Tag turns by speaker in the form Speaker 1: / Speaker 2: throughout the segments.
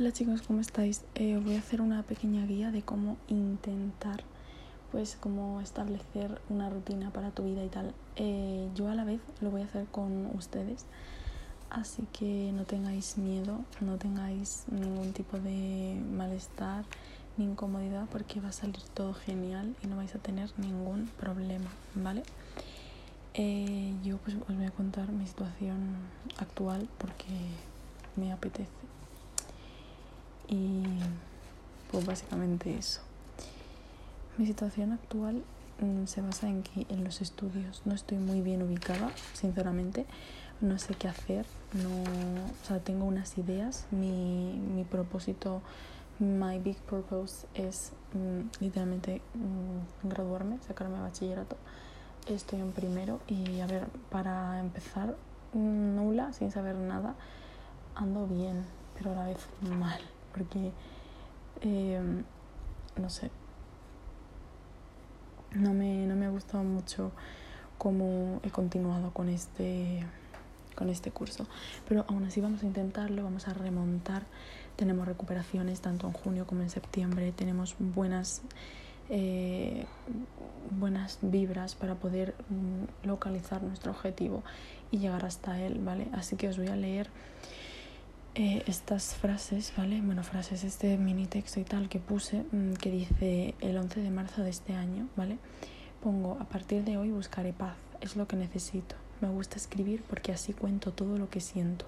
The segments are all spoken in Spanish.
Speaker 1: Hola chicos, ¿cómo estáis? Eh, voy a hacer una pequeña guía de cómo intentar, pues, cómo establecer una rutina para tu vida y tal. Eh, yo a la vez lo voy a hacer con ustedes, así que no tengáis miedo, no tengáis ningún tipo de malestar ni incomodidad porque va a salir todo genial y no vais a tener ningún problema, ¿vale? Eh, yo pues os voy a contar mi situación actual porque me apetece. Y pues básicamente eso. Mi situación actual mm, se basa en que en los estudios no estoy muy bien ubicada, sinceramente. No sé qué hacer. No, o sea, tengo unas ideas. Mi, mi propósito, my big purpose es mm, literalmente mm, graduarme, sacarme bachillerato. Estoy en primero y a ver, para empezar, nula, sin saber nada, ando bien, pero a la vez mal porque, em, no sé, no me, no me ha gustado mucho cómo he continuado con este, con este curso. Pero aún así vamos a intentarlo, vamos a remontar. Tenemos recuperaciones tanto en junio como en septiembre. Tenemos buenas, eh, buenas vibras para poder mm, localizar nuestro objetivo y llegar hasta él, ¿vale? Así que os voy a leer eh, estas frases, ¿vale? Bueno, frases, este mini texto y tal que puse, mm, que dice el 11 de marzo de este año, ¿vale? Pongo, a partir de hoy buscaré paz, es lo que necesito. Me gusta escribir porque así cuento todo lo que siento.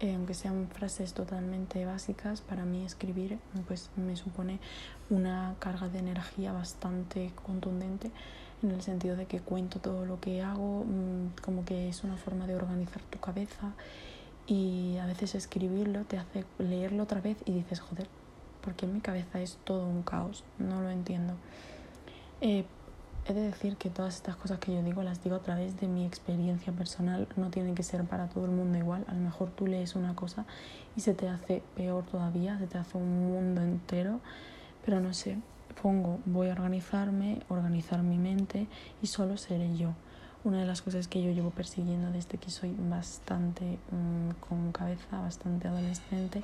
Speaker 1: Eh, aunque sean frases totalmente básicas, para mí escribir pues me supone una carga de energía bastante contundente en el sentido de que cuento todo lo que hago, mm, como que es una forma de organizar tu cabeza y a veces escribirlo te hace leerlo otra vez y dices, joder, porque en mi cabeza es todo un caos, no lo entiendo. Eh, he de decir que todas estas cosas que yo digo las digo a través de mi experiencia personal, no tienen que ser para todo el mundo igual. A lo mejor tú lees una cosa y se te hace peor todavía, se te hace un mundo entero, pero no sé, pongo, voy a organizarme, organizar mi mente y solo seré yo una de las cosas que yo llevo persiguiendo desde que soy bastante mm, con cabeza, bastante adolescente,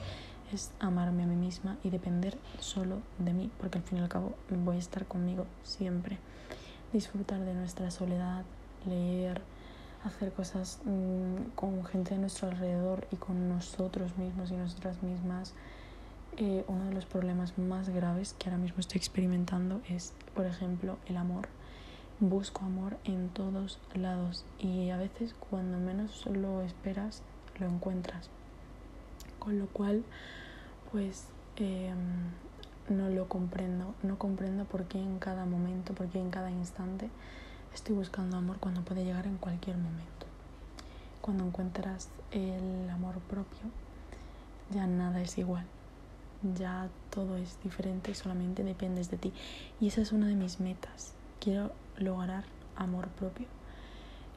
Speaker 1: es amarme a mí misma y depender solo de mí, porque al fin y al cabo voy a estar conmigo siempre. Disfrutar de nuestra soledad, leer, hacer cosas mm, con gente de nuestro alrededor y con nosotros mismos y nosotras mismas. Eh, uno de los problemas más graves que ahora mismo estoy experimentando es, por ejemplo, el amor busco amor en todos lados y a veces cuando menos lo esperas lo encuentras. Con lo cual, pues em, no lo comprendo, no comprendo por qué en cada momento, por qué en cada instante estoy buscando amor cuando puede llegar en cualquier momento. Cuando encuentras el amor propio, ya nada es igual, ya todo es diferente, solamente dependes de ti. Y esa es una de mis metas. Quiero lograr amor propio.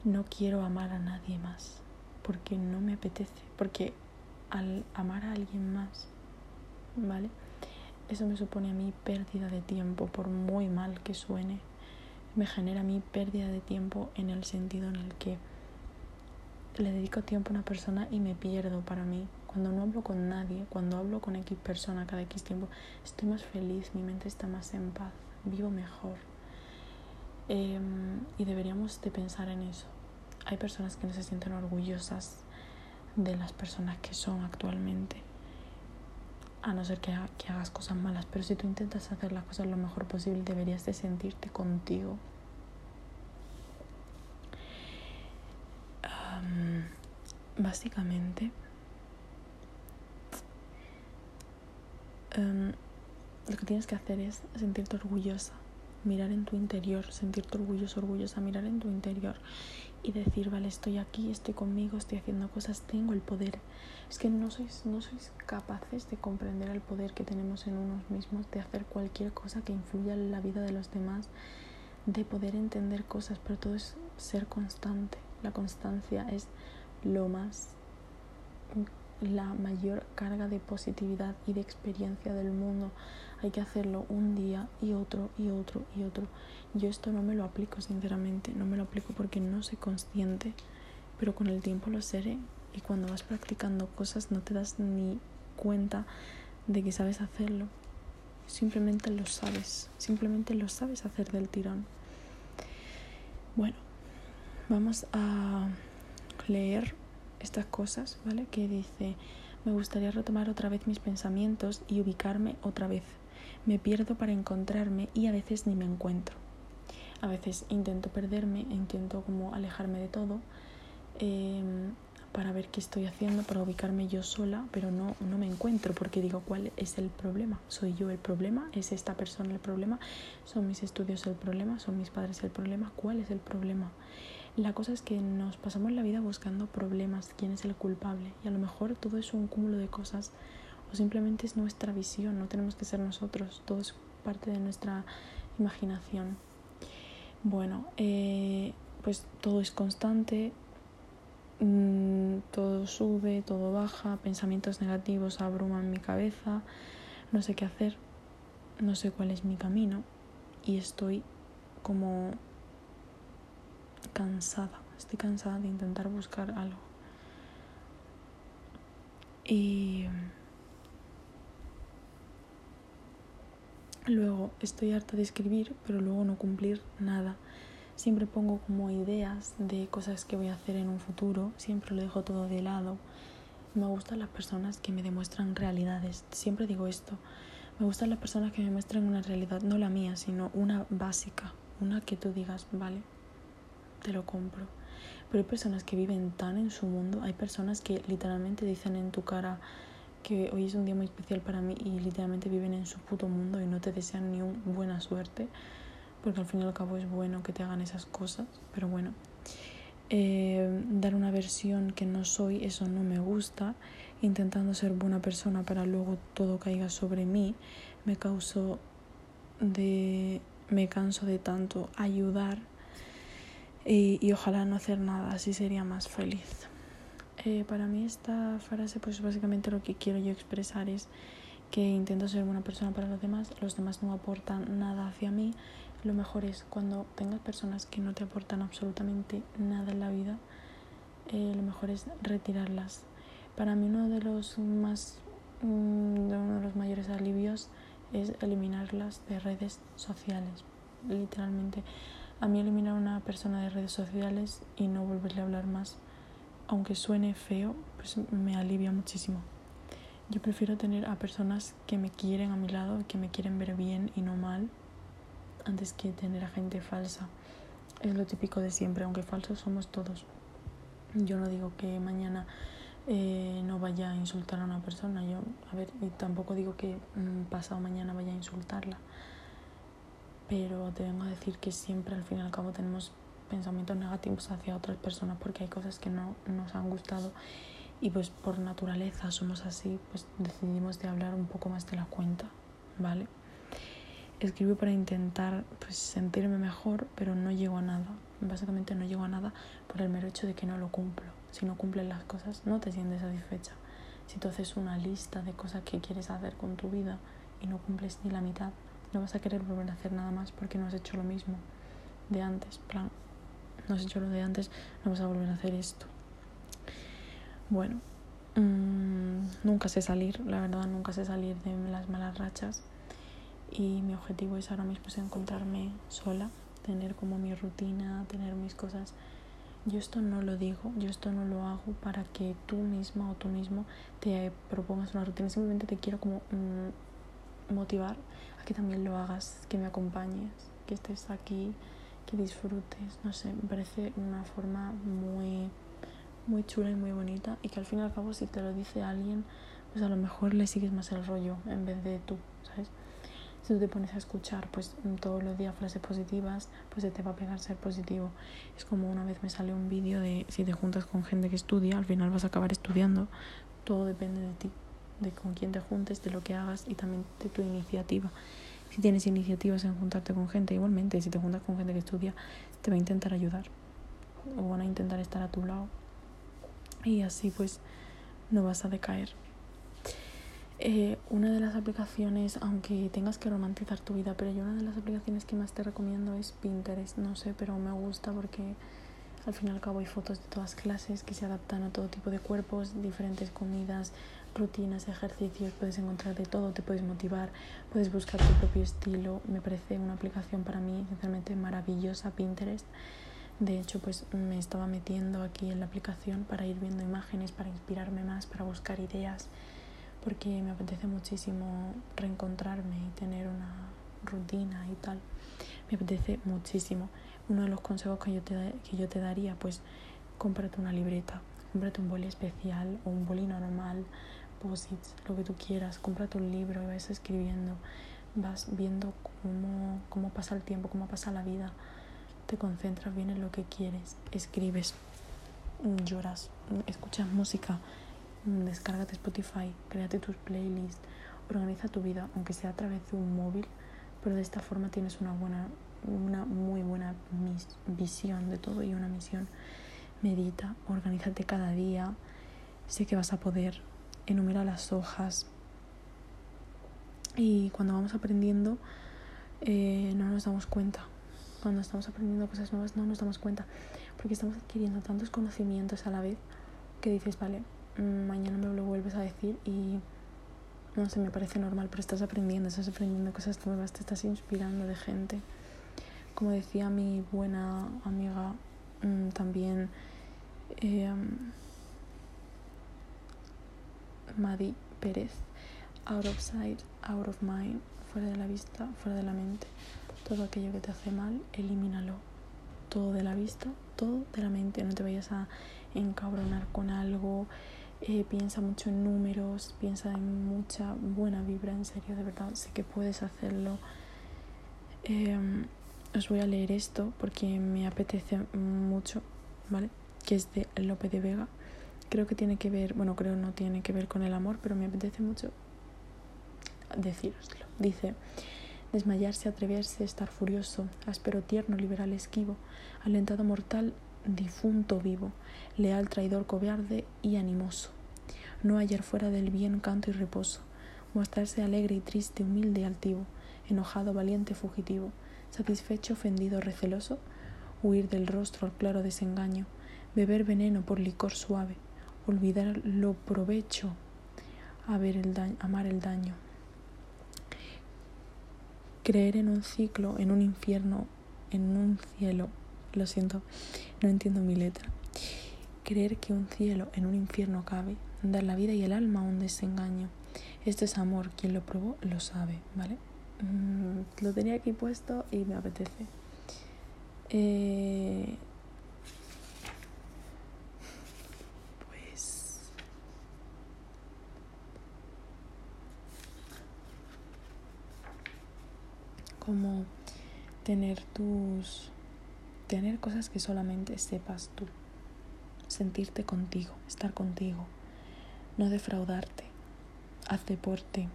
Speaker 1: No quiero amar a nadie más porque no me apetece, porque al amar a alguien más, ¿vale? Eso me supone a mí pérdida de tiempo, por muy mal que suene. Me genera a mí pérdida de tiempo en el sentido en el que le dedico tiempo a una persona y me pierdo para mí. Cuando no hablo con nadie, cuando hablo con X persona cada X tiempo, estoy más feliz, mi mente está más en paz, vivo mejor. Em, y deberíamos de pensar en eso. Hay personas que no se sienten orgullosas de las personas que son actualmente, a no ser que, hagas cosas malas, pero si tú intentas hacer las cosas lo mejor posible, deberías de sentirte contigo. básicamente, em, lo que tienes que hacer es sentirte orgullosa mirar en tu interior, sentirte orgulloso, orgullosa, mirar en tu interior y decir, vale, estoy aquí, estoy conmigo, estoy haciendo cosas, tengo el poder. Es que no sois, no sois capaces de comprender el poder que tenemos en unos mismos, de hacer cualquier cosa que influya en la vida de los demás, de poder entender cosas, pero todo es ser constante. La constancia es lo más la mayor carga de positividad y de experiencia del mundo. Hay que hacerlo un día y otro y otro y otro. Yo esto no me lo aplico, sinceramente, no me lo aplico porque no soy consciente, pero con el tiempo lo seré y cuando vas practicando cosas no te das ni cuenta de que sabes hacerlo. Simplemente lo sabes, simplemente lo sabes hacer del tirón. Bueno, vamos a leer estas cosas, ¿vale? Que dice, me gustaría retomar otra vez mis pensamientos y ubicarme otra vez. Me pierdo para encontrarme y a veces ni me encuentro. A veces intento perderme, intento como alejarme de todo em, para ver qué estoy haciendo, para ubicarme yo sola, pero no, no me encuentro porque digo, ¿cuál es el problema? ¿Soy yo el problema? ¿Es esta persona el problema? ¿Son mis estudios el problema? ¿Son mis padres el problema? ¿Cuál es el problema? La cosa es que nos pasamos la vida buscando problemas, quién es el culpable. Y a lo mejor todo es un cúmulo de cosas o simplemente es nuestra visión, no tenemos que ser nosotros, todo es parte de nuestra imaginación. Bueno, eh, pues todo es constante, mm, todo sube, todo baja, pensamientos negativos abruman mi cabeza, no sé qué hacer, no sé cuál es mi camino y estoy como cansada, estoy cansada de intentar buscar algo. Y luego estoy harta de escribir, pero luego no cumplir nada. Siempre pongo como ideas de cosas que voy a hacer en un futuro, siempre lo dejo todo de lado. Me gustan las personas que me demuestran realidades. Siempre digo esto. Me gustan las personas que me muestran una realidad, no la mía, sino una básica, una que tú digas, vale, te lo compro. Pero hay personas que viven tan en su mundo, hay personas que literalmente dicen en tu cara que hoy es un día muy especial para mí y literalmente viven en su puto mundo y no te desean ni un buena suerte, porque al fin y al cabo es bueno que te hagan esas cosas, pero bueno. Eh, dar una versión que no soy, eso no me gusta. Intentando ser buena persona para luego todo caiga sobre mí, me causo de. me canso de tanto ayudar y, ojalá no hacer nada, así sería más feliz. Eh, para mí esta frase pues básicamente lo que quiero yo expresar es que intento ser buena persona para los demás, los demás no aportan nada hacia mí, lo mejor es cuando tengas personas que no te aportan absolutamente nada en la vida, eh, lo mejor es retirarlas. Para mí uno de los más mm, uno de los mayores alivios es eliminarlas de redes sociales, literalmente a mí eliminar a una persona de redes sociales y no volverle a hablar más, aunque suene feo, pues me alivia muchísimo. Yo prefiero tener a personas que me quieren a mi lado, que me quieren ver bien y no mal, antes que tener a gente falsa. Es lo típico de siempre, aunque falsos somos todos. Yo no digo que mañana eh, no vaya a insultar a una persona, yo, a ver, y tampoco digo que mm, pasado mañana vaya a insultarla pero te vengo a decir que siempre al fin y al cabo tenemos pensamientos negativos hacia otras personas porque hay cosas que no nos han gustado y pues por naturaleza somos así, pues decidimos de hablar un poco más de la cuenta, ¿vale? Escribo para intentar pues sentirme mejor, pero no llego a nada. Básicamente no llego a nada por el mero hecho de que no lo cumplo. Si no cumples las cosas, no te sientes satisfecha. Si tú haces una lista de cosas que quieres hacer con tu vida y no cumples ni la mitad, no vas a querer volver a hacer nada más porque no has hecho lo mismo de antes. Plan, no has hecho lo de antes, no vas a volver a hacer esto. Bueno, mmm, nunca sé salir, la verdad, nunca sé salir de las malas rachas. Y mi objetivo es ahora mismo es encontrarme sola, tener como mi rutina, tener mis cosas. Yo esto no lo digo, yo esto no lo hago para que tú misma o tú mismo te propongas una rutina. Simplemente te quiero como mm, motivar que también lo hagas, que me acompañes, que estés aquí, que disfrutes, no sé, me parece una forma muy, muy chula y muy bonita y que al fin y al cabo si te lo dice alguien, pues a lo mejor le sigues más el rollo en vez de tú, ¿sabes? Si tú te pones a escuchar pues todos los días frases positivas, pues se te va a pegar ser positivo. Es como una vez me salió un vídeo de si te juntas con gente que estudia, al final vas a acabar estudiando. Todo depende de ti de con quién te juntes, de lo que hagas y también de tu iniciativa. Si tienes iniciativas en juntarte con gente, igualmente, si te juntas con gente que estudia, te va a intentar ayudar o van a intentar estar a tu lado y así pues no vas a decaer. Eh, una de las aplicaciones, aunque tengas que romantizar tu vida, pero yo una de las aplicaciones que más te recomiendo es Pinterest, no sé, pero me gusta porque al fin y al cabo hay fotos de todas clases que se adaptan a todo tipo de cuerpos, diferentes comidas, rutinas, ejercicios, puedes encontrar de todo, te puedes motivar, puedes buscar tu propio estilo. Me parece una aplicación para mí sinceramente maravillosa, Pinterest. De hecho, pues me estaba metiendo aquí en la aplicación para ir viendo imágenes, para inspirarme más, para buscar ideas, porque me apetece muchísimo reencontrarme y tener una rutina y tal. Me apetece muchísimo. Uno de los consejos que yo te, que yo te daría, pues cómprate una libreta, cómprate un boli especial o un boli normal, posits, lo que tú quieras, cómprate un libro y vas escribiendo, vas viendo cómo, cómo pasa el tiempo, cómo pasa la vida, te concentras bien en lo que quieres, escribes, lloras, escuchas música, descárgate Spotify, créate tus playlists, organiza tu vida, aunque sea a través de un móvil, pero de esta forma tienes una buena, una muy buena visión de todo y una misión. Medita, organízate cada día, sé que vas a poder, enumera las hojas. Y cuando vamos aprendiendo, eh, no nos damos cuenta. Cuando estamos aprendiendo cosas nuevas, no nos damos cuenta. Porque estamos adquiriendo tantos conocimientos a la vez que dices, vale, mm, mañana me lo vuelves a decir y no sé, me parece normal, pero estás aprendiendo, estás aprendiendo cosas nuevas, te estás inspirando de gente. Como decía mi buena amiga mm, también, eh, Madi Pérez, out of sight, out of mind, fuera de la vista, fuera de la mente. Todo aquello que te hace mal, elimínalo. Todo de la vista, todo de la mente. No te vayas a encabronar con algo. Eh, piensa mucho en números, piensa en mucha buena vibra, en serio, de verdad, sé que puedes hacerlo. Em, os voy a leer esto porque me apetece mucho, ¿vale? Que es de Lope de Vega. Creo que tiene que ver, bueno, creo no tiene que ver con el amor, pero me apetece mucho decíroslo. Dice, desmayarse, atreverse, estar furioso, áspero, tierno, liberal, esquivo, alentado mortal, difunto vivo, leal, traidor, cobarde y animoso. No hallar fuera del bien canto y reposo, mostrarse alegre y triste, humilde y altivo, enojado, valiente, fugitivo, satisfecho, ofendido, receloso, huir del rostro al claro desengaño, beber veneno por licor suave, olvidar lo provecho, el amar el daño, creer en un ciclo, en un infierno, en un cielo lo siento, no entiendo mi letra. Creer que un cielo en un infierno cabe, dar la vida y el alma a un desengaño. Esto es amor, quien lo probó lo sabe, ¿vale? Mm, lo tenía aquí puesto y me apetece. Eh, Como tener tus tener cosas que solamente sepas tú, sentirte contigo, estar contigo, no defraudarte, haz deporte,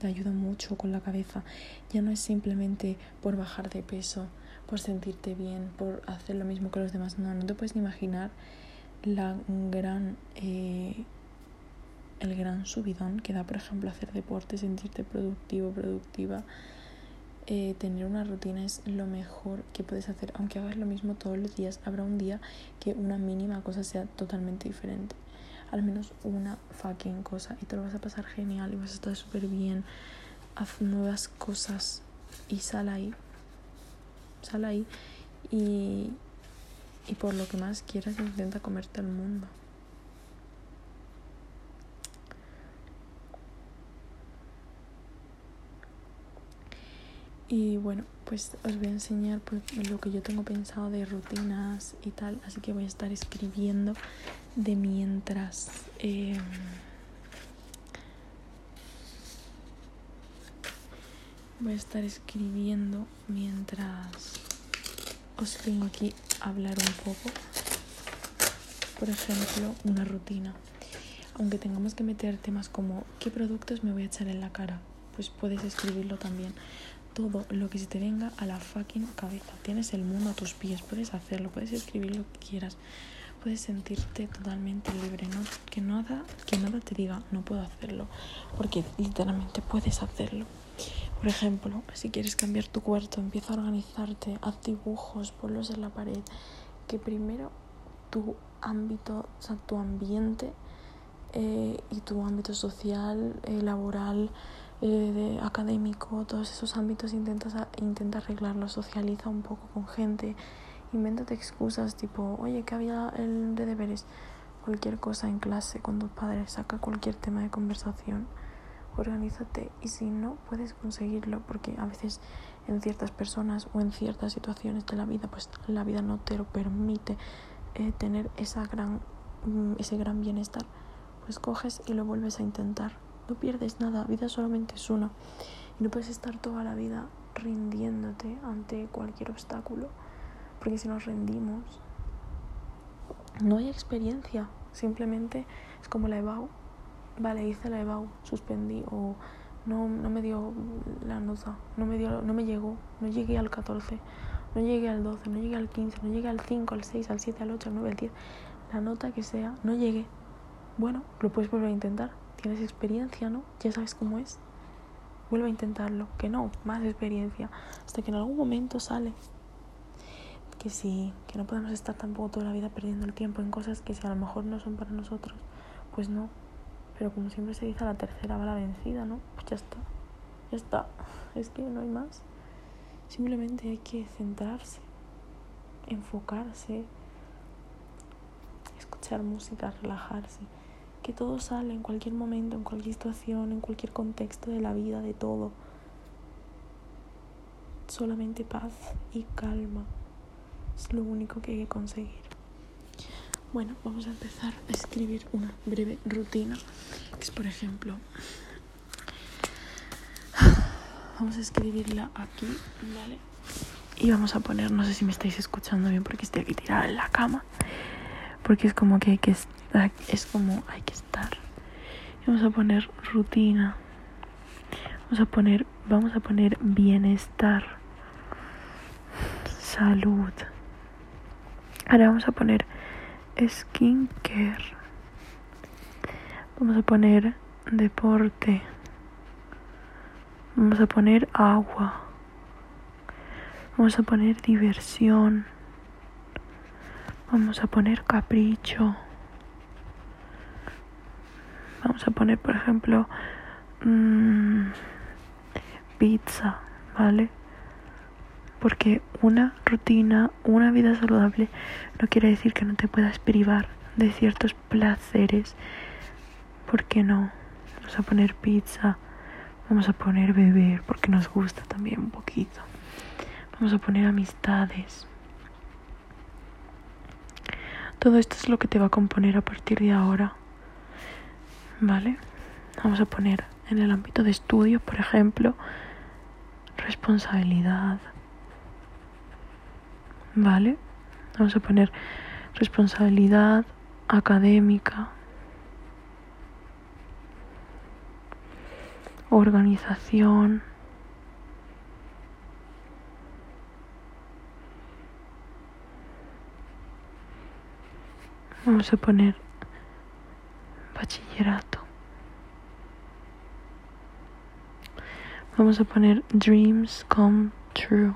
Speaker 1: te ayuda mucho con la cabeza, ya no es simplemente por bajar de peso, por sentirte bien, por hacer lo mismo que los demás, no, no te puedes ni imaginar la gran... Eh, el gran subidón que da, por ejemplo, hacer deporte, sentirte productivo, productiva, eh, tener una rutina es lo mejor que puedes hacer. Aunque hagas lo mismo todos los días, habrá un día que una mínima cosa sea totalmente diferente. Al menos una fucking cosa. Y te lo vas a pasar genial y vas a estar súper bien. Haz nuevas cosas y sal ahí. Sal ahí y, y por lo que más quieras intenta comerte el mundo. Y bueno, pues os voy a enseñar pues, lo que yo tengo pensado de rutinas y tal. Así que voy a estar escribiendo de mientras. Em, voy a estar escribiendo mientras os vengo aquí a hablar un poco. Por ejemplo, una rutina. Aunque tengamos que meter temas como ¿qué productos me voy a echar en la cara? Pues puedes escribirlo también todo lo que se te venga a la fucking cabeza. Tienes el mundo a tus pies, puedes hacerlo, puedes escribir lo que quieras, puedes sentirte totalmente libre, ¿no? Que nada, que nada te diga no puedo hacerlo, porque literalmente puedes hacerlo. Por ejemplo, si quieres cambiar tu cuarto, empieza a organizarte, haz dibujos, ponlos en la pared, que primero tu ámbito, o sea, tu ambiente eh, y tu ámbito social, eh, laboral, de académico, todos esos ámbitos intentas, intenta arreglarlo, socializa un poco con gente, invéntate excusas tipo, oye, que había el de deberes, cualquier cosa en clase con tus padres, saca cualquier tema de conversación, organízate y si no puedes conseguirlo, porque a veces en ciertas personas o en ciertas situaciones de la vida, pues la vida no te lo permite eh, tener esa gran, mm, ese gran bienestar, pues coges y lo vuelves a intentar no pierdes nada, vida solamente es una. Y no puedes estar toda la vida rindiéndote ante cualquier obstáculo, porque si nos rendimos, no hay experiencia, simplemente es como la EBAU. Vale, hice la EBAU, suspendí o no, no me dio la nota, no me, dio, no me llegó, no llegué al 14, no llegué al 12, no llegué al 15, no llegué al 5, al 6, al 7, al 8, al 9, al 10, la nota que sea, no llegué. Bueno, lo puedes volver a intentar tienes experiencia, ¿no? Ya sabes cómo es. Vuelve a intentarlo, que no, más experiencia, hasta que en algún momento sale. Que sí, que no podemos estar tampoco toda la vida perdiendo el tiempo en cosas que si a lo mejor no son para nosotros, pues no. Pero como siempre se dice, la tercera va la vencida, ¿no? Pues ya está, ya está. Es que no hay más. Simplemente hay que centrarse, enfocarse, escuchar música, relajarse que todo sale en cualquier momento, en cualquier situación, en cualquier contexto de la vida, de todo. Solamente paz y calma es lo único que hay que conseguir. Bueno, vamos a empezar a escribir una breve rutina, que es por ejemplo, vamos a escribirla aquí, ¿vale? Y vamos a poner, no sé si me estáis escuchando bien porque estoy aquí tirada en la cama, porque es como que hay que es como hay que estar. vamos a poner rutina. Vamos a poner, vamos a poner bienestar, salud. Ahora vamos a poner skincare. Vamos a poner deporte. Vamos a poner agua. Vamos a poner diversión. Vamos a poner capricho. Vamos a poner, por ejemplo, mmm, pizza, ¿vale? Porque una rutina, una vida saludable, no quiere decir que no te puedas privar de ciertos placeres. ¿Por qué no? Vamos a poner pizza, vamos a poner beber, porque nos gusta también un poquito. Vamos a poner amistades. Todo esto es lo que te va a componer a partir de ahora. ¿vale? Vamos a poner en el ámbito de estudio, por ejemplo, responsabilidad, ¿vale? Vamos a poner responsabilidad académica, organización, vamos a poner bachillerato. Vamos a poner dreams come true.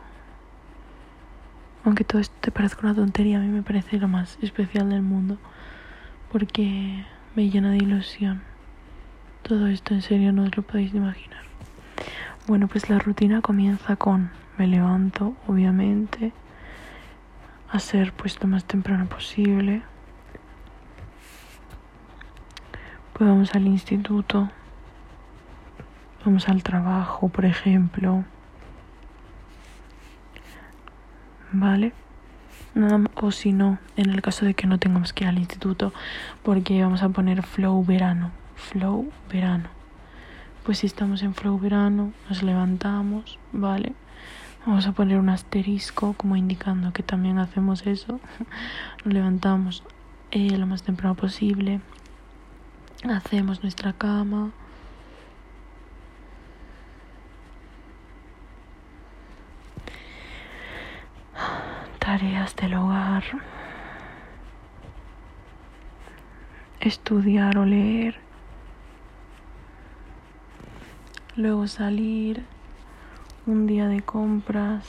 Speaker 1: Aunque todo esto te parezca una tontería, a mí me parece lo más especial del mundo. Porque me llena de ilusión. Todo esto en serio no os lo podéis imaginar. Bueno, pues la rutina comienza con me levanto, obviamente, a ser pues lo más temprano posible. Vamos al instituto, vamos al trabajo, por ejemplo. ¿Vale? o si no, en el caso de que no tengamos que ir al instituto, porque vamos a poner flow verano, flow verano. Pues si estamos en flow verano, nos levantamos, ¿vale? Vamos a poner un asterisco como indicando que también hacemos eso. Nos levantamos eh, lo más temprano posible, Hacemos nuestra cama. Tareas del hogar. Estudiar o leer. Luego salir. Un día de compras.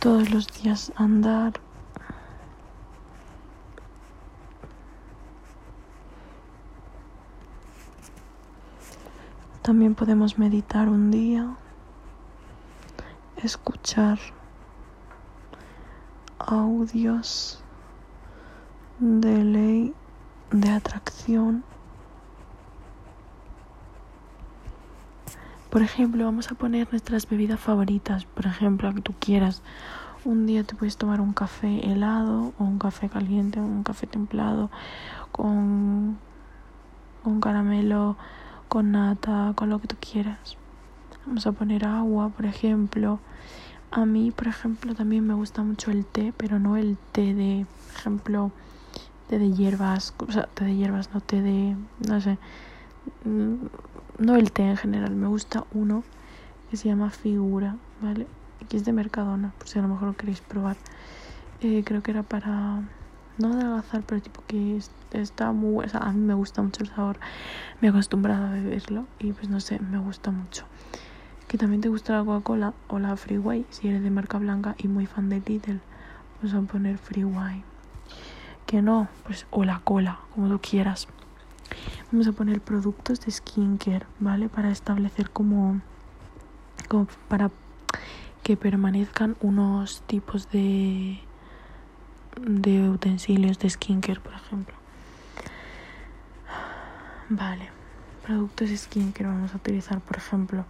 Speaker 1: Todos los días andar También podemos meditar un día, escuchar audios de ley de atracción. Por ejemplo, vamos a poner nuestras bebidas favoritas, por ejemplo, a que tú quieras. Un día te puedes tomar un café helado o un café caliente un café templado con, con caramelo, con nata, con lo que tú quieras. Vamos a poner agua, por ejemplo. A mí, por ejemplo, también me gusta mucho el té, pero no el té de, por ejemplo, té de hierbas, o sea, té de hierbas, no té de, no sé, mm, no el té en general, me gusta uno que se llama Figura, ¿vale? Que es de Mercadona, por si a lo mejor lo queréis probar. Eh, creo que era para no adelgazar, pero tipo que está muy, o sea, a mí me gusta mucho el sabor, me he acostumbrado a beberlo y pues no sé, me gusta mucho. Que también te gusta la Coca-Cola o la Freeway, si eres de marca blanca y muy fan de Lidl, pues a poner Freeway. Que no, pues o la cola, como tú quieras. Vamos a poner productos de skincare, ¿vale? Para establecer como, como para que permanezcan unos tipos de de utensilios de skincare, por ejemplo. Vale, productos skincare vamos a utilizar, por ejemplo,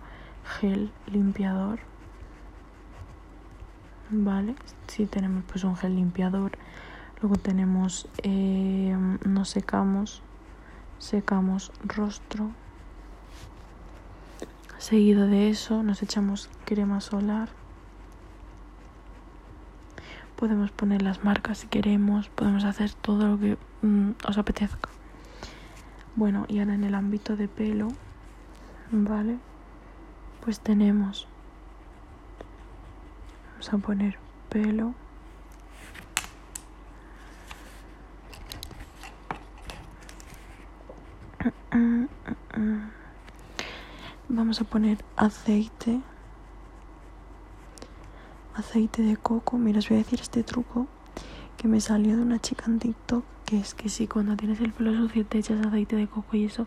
Speaker 1: gel limpiador. Vale, si tenemos pues un gel limpiador. Luego tenemos, eh, nos secamos, secamos rostro. Seguido de eso nos echamos crema solar podemos poner las marcas si queremos, podemos hacer todo lo que mm, os apetezca. Bueno, y ahora en el ámbito de pelo, ¿vale? Pues tenemos, vamos a poner pelo. Vamos a poner aceite aceite de coco. Mira, os voy a decir este truco que me salió de una chica en TikTok, que es que si cuando tienes el pelo sucio te echas aceite de coco y eso,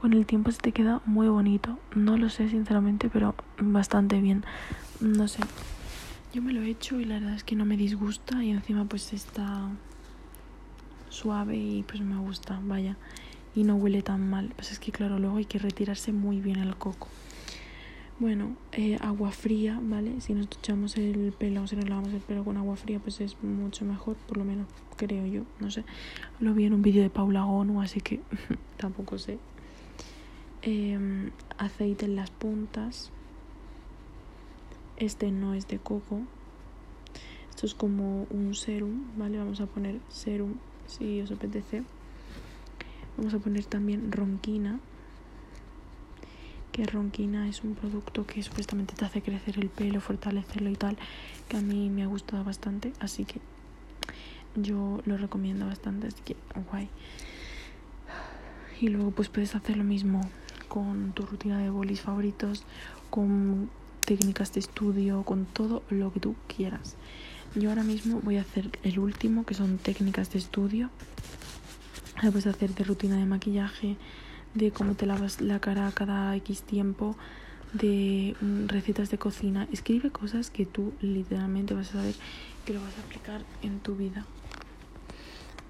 Speaker 1: con el tiempo se te queda muy bonito. No lo sé sinceramente, pero bastante bien. No sé. Yo me lo he hecho y la verdad es que no me disgusta y encima pues está suave y pues me gusta, vaya. Y no huele tan mal. Pues es que claro, luego hay que retirarse muy bien el coco. Bueno, eh, agua fría, ¿vale? Si nos duchamos el pelo o si nos lavamos el pelo con agua fría, pues es mucho mejor, por lo menos creo yo, no sé. Lo vi en un vídeo de Paula Gonu, así que tampoco sé. Em, aceite en las puntas. Este no es de coco. Esto es como un serum, ¿vale? Vamos a poner serum si os apetece. Vamos a poner también ronquina que Ronquina es un producto que supuestamente te hace crecer el pelo, fortalecerlo y tal, que a mí me ha gustado bastante, así que yo lo recomiendo bastante, así que guay. Y luego pues puedes hacer lo mismo con tu rutina de bolis favoritos, con técnicas de estudio, con todo lo que tú quieras. Yo ahora mismo voy a hacer el último, que son técnicas de estudio. Puedes hacer de rutina de maquillaje, de cómo te lavas la cara cada X tiempo, de mm, recetas de cocina. Escribe cosas que tú literalmente vas a saber que lo vas a aplicar en tu vida.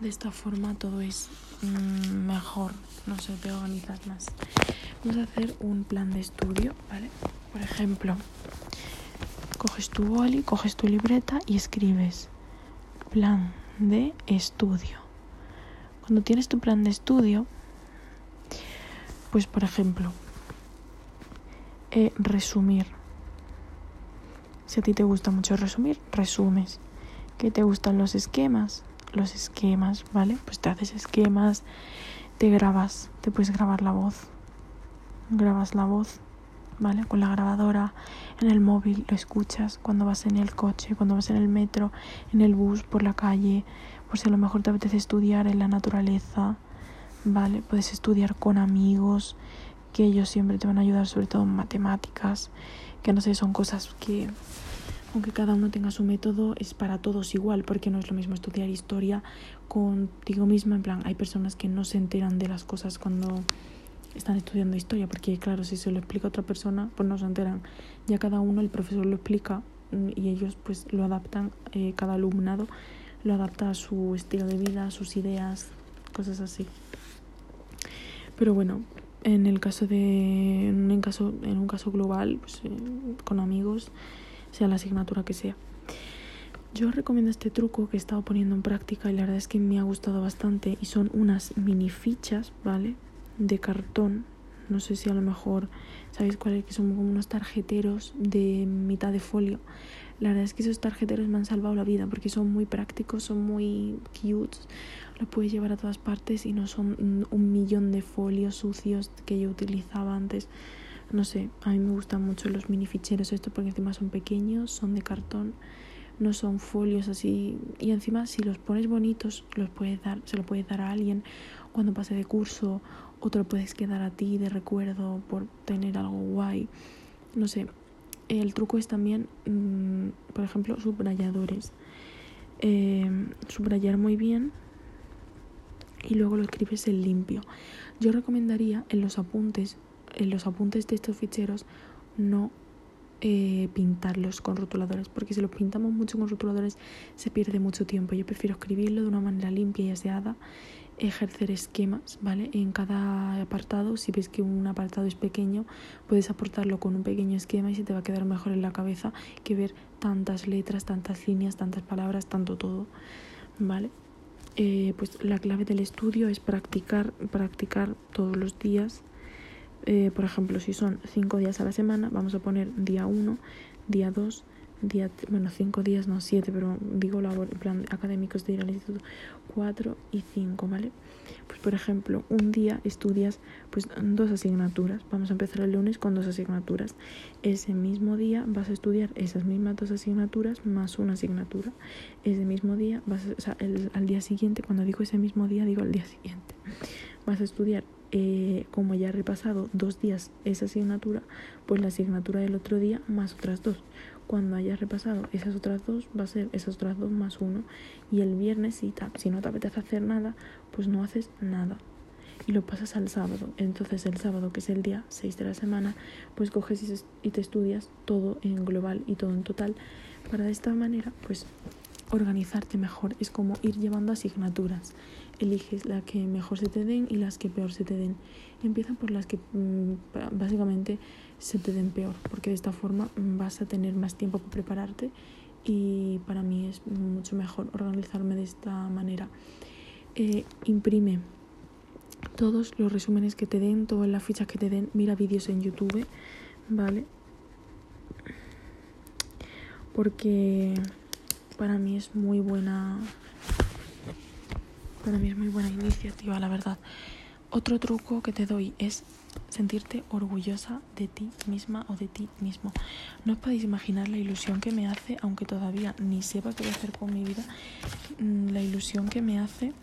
Speaker 1: De esta forma todo es mm, mejor, no sé, te organizar más. Vamos a hacer un plan de estudio, ¿vale? Por ejemplo, coges tu boli, coges tu libreta y escribes plan de estudio. Cuando tienes tu plan de estudio, pues por ejemplo, eh, resumir. Si a ti te gusta mucho resumir, resumes. ¿Qué te gustan los esquemas? Los esquemas, ¿vale? Pues te haces esquemas, te grabas, te puedes grabar la voz. Grabas la voz, ¿vale? Con la grabadora, en el móvil, lo escuchas cuando vas en el coche, cuando vas en el metro, en el bus, por la calle, por si a lo mejor te apetece estudiar en la naturaleza ¿vale? Puedes estudiar con amigos, que ellos siempre te van a ayudar, sobre todo en matemáticas, que no sé, son cosas que, aunque cada uno tenga su método, es para todos igual, porque no es lo mismo estudiar historia contigo misma, en plan, hay personas que no se enteran de las cosas cuando están estudiando historia, porque claro, si se lo explica a otra persona, pues no se enteran. Ya cada uno, el profesor lo explica mm, y ellos pues lo adaptan, eh, cada alumnado lo adapta a su estilo de vida, a sus ideas, cosas así. Pero bueno, en el caso de en un caso en un caso global, pues, eh, con amigos, sea la asignatura que sea. Yo recomiendo este truco que he estado poniendo en práctica y la verdad es que me ha gustado bastante y son unas mini fichas, ¿vale? De cartón. No sé si a lo mejor sabéis cuáles que son como unos tarjeteros de mitad de folio. La verdad es que esos tarjeteros me han salvado la vida porque son muy prácticos, son muy cute, lo puedes llevar a todas partes y no son un millón de folios sucios que yo utilizaba antes. No sé, a mí me gustan mucho los mini ficheros estos porque encima son pequeños, son de cartón no son folios así y encima si los pones bonitos los puedes dar se lo puedes dar a alguien cuando pase de curso o te lo puedes quedar a ti de recuerdo por tener algo guay no sé el truco es también mm, por ejemplo subrayadores eh, subrayar muy bien y luego lo escribes en limpio yo recomendaría en los apuntes en los apuntes de estos ficheros no eh, pintarlos con rotuladores, porque si los pintamos mucho con rotuladores se pierde mucho tiempo. Yo prefiero escribirlo de una manera limpia y aseada, ejercer esquemas, ¿vale? En cada apartado, si ves que un apartado es pequeño, puedes aportarlo con un pequeño esquema y se te va a quedar mejor en la cabeza que ver tantas letras, tantas líneas, tantas palabras, tanto todo, ¿vale? Eh, pues la clave del estudio es practicar, practicar todos los días eh, por ejemplo, si son cinco días a la semana, vamos a poner día 1, día 2, día, bueno, cinco días, no siete, pero digo labor, plan académicos de ir al instituto, 4 y 5, ¿vale? Pues por ejemplo, un día estudias pues dos asignaturas. Vamos a empezar el lunes con dos asignaturas. Ese mismo día vas a estudiar esas mismas dos asignaturas más una asignatura. Ese mismo día vas a, o sea, el, al día siguiente, cuando digo ese mismo día, digo al día siguiente. Vas a estudiar eh, como ya he repasado dos días esa asignatura, pues la asignatura del otro día más otras dos. Cuando hayas repasado esas otras dos, va a ser esas otras dos más uno. Y el viernes, si, si no te apetece hacer nada, pues no haces nada. Y lo pasas al sábado. Entonces el sábado, que es el día 6 de la semana, pues coges y te estudias todo en global y todo en total. Para de esta manera, pues organizarte mejor. Es como ir llevando asignaturas eliges la que mejor se te den y las que peor se te den. Empieza por las que mm, básicamente se te den peor, porque de esta forma mm, vas a tener más tiempo para prepararte y para mí es mucho mejor organizarme de esta manera. Eh, imprime todos los resúmenes que te den, todas las fichas que te den, mira vídeos en YouTube, ¿vale? Porque para mí es muy buena para mí es muy buena iniciativa, la verdad. Otro truco que te doy es sentirte orgullosa de ti misma o de ti mismo. No os podéis imaginar la ilusión que me hace, aunque todavía ni sepa qué voy a hacer con mi vida, mm, la ilusión que me hace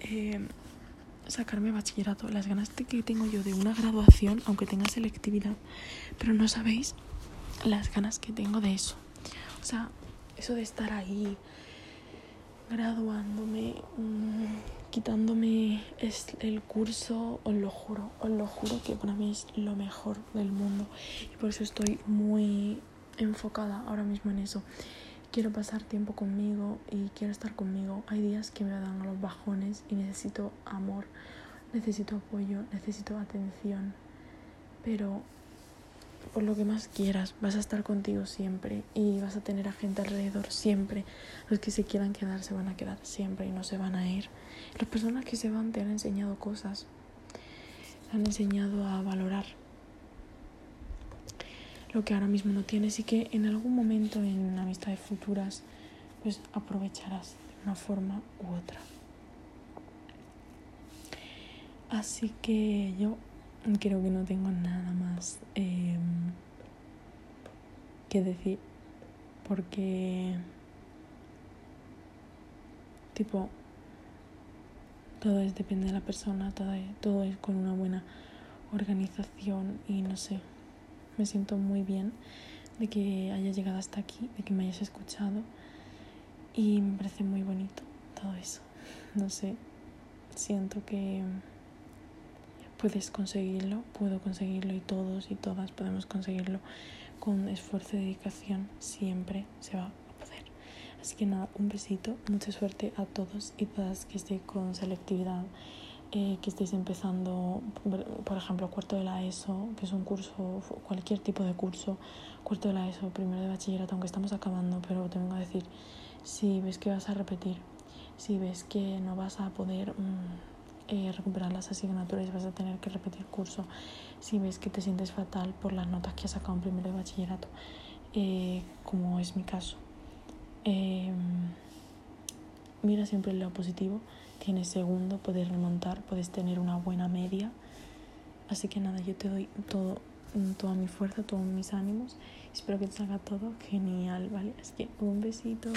Speaker 1: eh, sacarme bachillerato, las ganas que tengo yo de una graduación, aunque tenga selectividad, pero no sabéis las ganas que tengo de eso. O sea, eso de estar ahí graduándome, mm, quitándome el curso, os lo juro, os lo juro que para mí es lo mejor del mundo y por eso estoy muy enfocada ahora mismo en eso. Quiero pasar tiempo conmigo y quiero estar conmigo. Hay días que me dan a los bajones y necesito amor, necesito apoyo, necesito atención, pero por lo que más quieras, vas a estar contigo siempre y vas a tener a gente alrededor siempre. Los que se quieran quedar se van a quedar siempre y no se van a ir. Las personas que se van te han enseñado cosas, te han enseñado a valorar lo que ahora mismo no tienes y que en algún momento en amistades futuras pues aprovecharás de una forma u otra. Así que yo creo que no tengo nada más em, que decir porque tipo todo es depende de la persona todo es, todo es con una buena organización y no sé me siento muy bien de que hayas llegado hasta aquí de que me hayas escuchado y me parece muy bonito todo eso. No sé siento que puedes conseguirlo, puedo conseguirlo y todos y todas podemos conseguirlo con esfuerzo y dedicación, siempre se va a poder. Así que nada, un besito, mucha suerte a todos y todas que estéis con selectividad, eh, que estéis empezando, por ejemplo, cuarto de la ESO, que es un curso, cualquier tipo de curso, cuarto de la ESO, primero de bachillerato, aunque estamos acabando, pero te vengo a decir, si ves que vas a repetir, si ves que no vas a poder... Mm, eh, recuperar las asignaturas vas a tener que repetir curso. Si ves que te sientes fatal por las notas que has sacado en primero de bachillerato, eh, como es mi caso, em, mira siempre el lado positivo. Tienes segundo, puedes remontar, puedes tener una buena media. Así que nada, yo te doy todo, toda mi fuerza, todos mis ánimos. Espero que te salga todo genial, ¿vale? Así que un besito.